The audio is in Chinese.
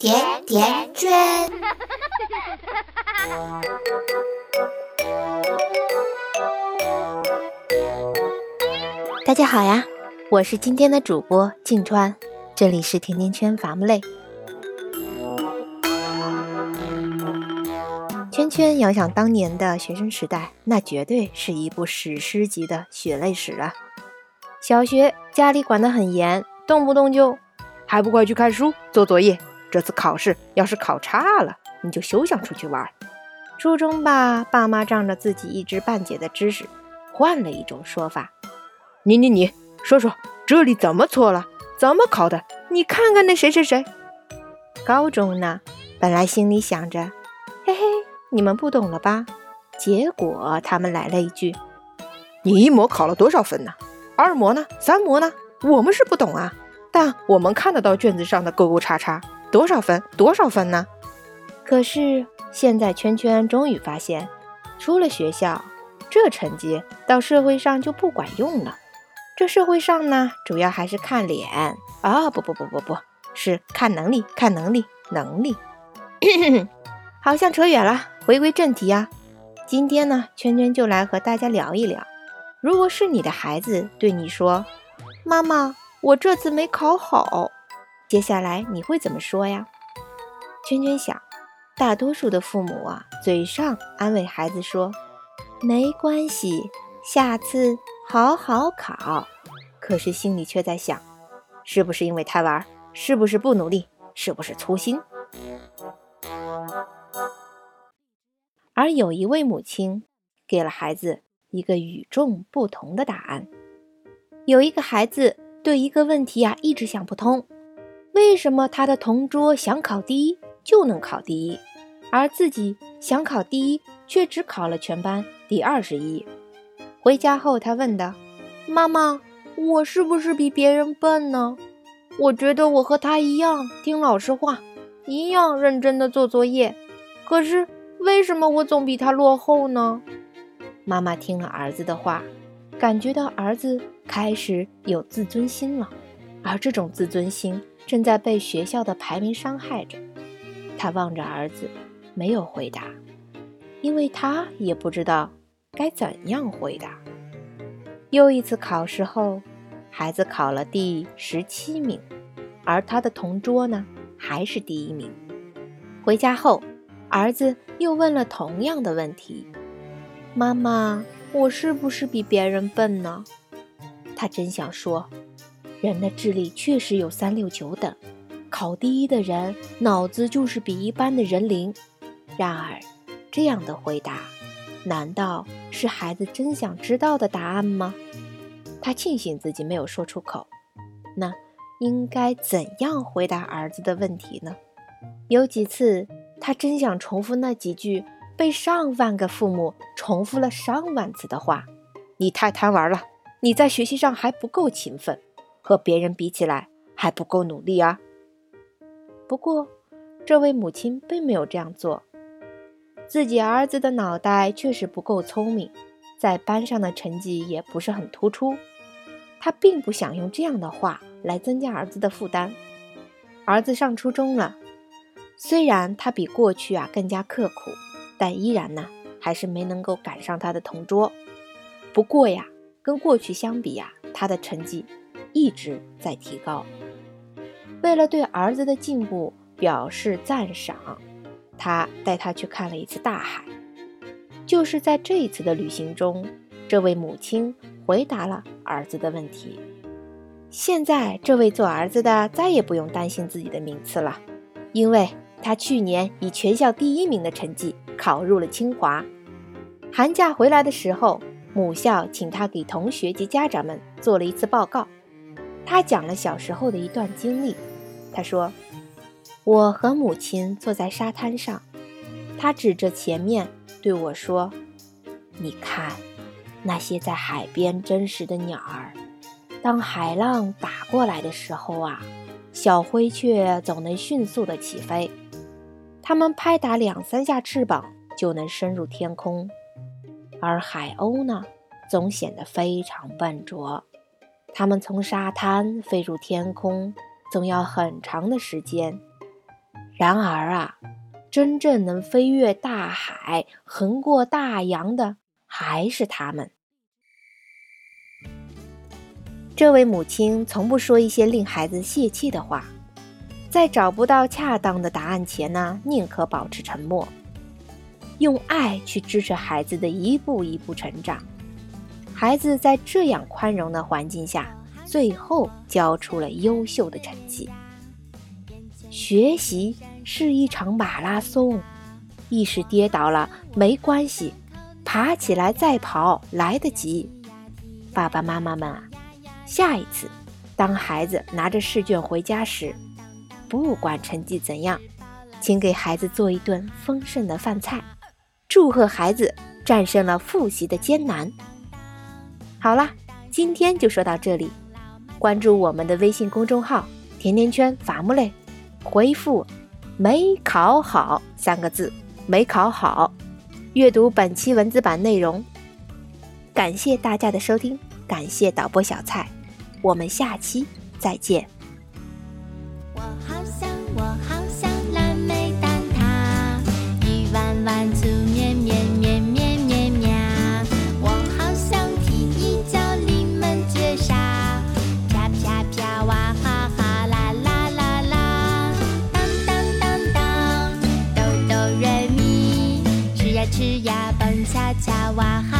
甜甜圈。大家好呀，我是今天的主播静川，这里是甜甜圈伐木累。圈圈遥想当年的学生时代，那绝对是一部史诗级的血泪史啊！小学家里管得很严，动不动就还不快去看书做作业。这次考试要是考差了，你就休想出去玩。初中吧，爸妈仗着自己一知半解的知识，换了一种说法：你你你说说这里怎么错了？怎么考的？你看看那谁谁谁。高中呢，本来心里想着，嘿嘿，你们不懂了吧？结果他们来了一句：你一模考了多少分呢？二模呢？三模呢？我们是不懂啊，但我们看得到卷子上的勾勾叉叉，多少分？多少分呢？可是现在圈圈终于发现，出了学校，这成绩到社会上就不管用了。这社会上呢，主要还是看脸啊！不不不不不是看能力，看能力，能力。好像扯远了，回归正题啊。今天呢，圈圈就来和大家聊一聊。如果是你的孩子对你说：“妈妈，我这次没考好。”接下来你会怎么说呀？圈圈想，大多数的父母啊，嘴上安慰孩子说：“没关系，下次好好考。”可是心里却在想：是不是因为贪玩？是不是不努力？是不是粗心？而有一位母亲给了孩子。一个与众不同的答案。有一个孩子对一个问题啊一直想不通：为什么他的同桌想考第一就能考第一，而自己想考第一却只考了全班第二十一？回家后，他问道：“妈妈，我是不是比别人笨呢？我觉得我和他一样听老师话，一样认真的做作业，可是为什么我总比他落后呢？”妈妈听了儿子的话，感觉到儿子开始有自尊心了，而这种自尊心正在被学校的排名伤害着。他望着儿子，没有回答，因为他也不知道该怎样回答。又一次考试后，孩子考了第十七名，而他的同桌呢，还是第一名。回家后，儿子又问了同样的问题。妈妈，我是不是比别人笨呢？他真想说，人的智力确实有三六九等，考第一的人脑子就是比一般的人灵。然而，这样的回答，难道是孩子真想知道的答案吗？他庆幸自己没有说出口。那应该怎样回答儿子的问题呢？有几次，他真想重复那几句。被上万个父母重复了上万次的话，你太贪玩了，你在学习上还不够勤奋，和别人比起来还不够努力啊。不过，这位母亲并没有这样做，自己儿子的脑袋确实不够聪明，在班上的成绩也不是很突出，他并不想用这样的话来增加儿子的负担。儿子上初中了，虽然他比过去啊更加刻苦。但依然呢，还是没能够赶上他的同桌。不过呀，跟过去相比呀，他的成绩一直在提高。为了对儿子的进步表示赞赏，他带他去看了一次大海。就是在这一次的旅行中，这位母亲回答了儿子的问题。现在，这位做儿子的再也不用担心自己的名次了，因为他去年以全校第一名的成绩。考入了清华。寒假回来的时候，母校请他给同学及家长们做了一次报告。他讲了小时候的一段经历。他说：“我和母亲坐在沙滩上，他指着前面对我说：‘你看，那些在海边真实的鸟儿，当海浪打过来的时候啊，小灰雀总能迅速的起飞。’”它们拍打两三下翅膀就能升入天空，而海鸥呢，总显得非常笨拙。它们从沙滩飞入天空，总要很长的时间。然而啊，真正能飞越大海、横过大洋的还是他们。这位母亲从不说一些令孩子泄气的话，在找不到恰当的答案前呢，宁可保持沉默，用爱去支持孩子的一步一步成长。孩子在这样宽容的环境下，最后交出了优秀的成绩。学习是一场马拉松，一时跌倒了没关系，爬起来再跑来得及。爸爸妈妈们啊！下一次，当孩子拿着试卷回家时，不管成绩怎样，请给孩子做一顿丰盛的饭菜，祝贺孩子战胜了复习的艰难。好啦，今天就说到这里。关注我们的微信公众号“甜甜圈伐木累”，回复“没考好”三个字，没考好，阅读本期文字版内容。感谢大家的收听，感谢导播小蔡。我们下期再见。吃呀蹦恰恰哇哈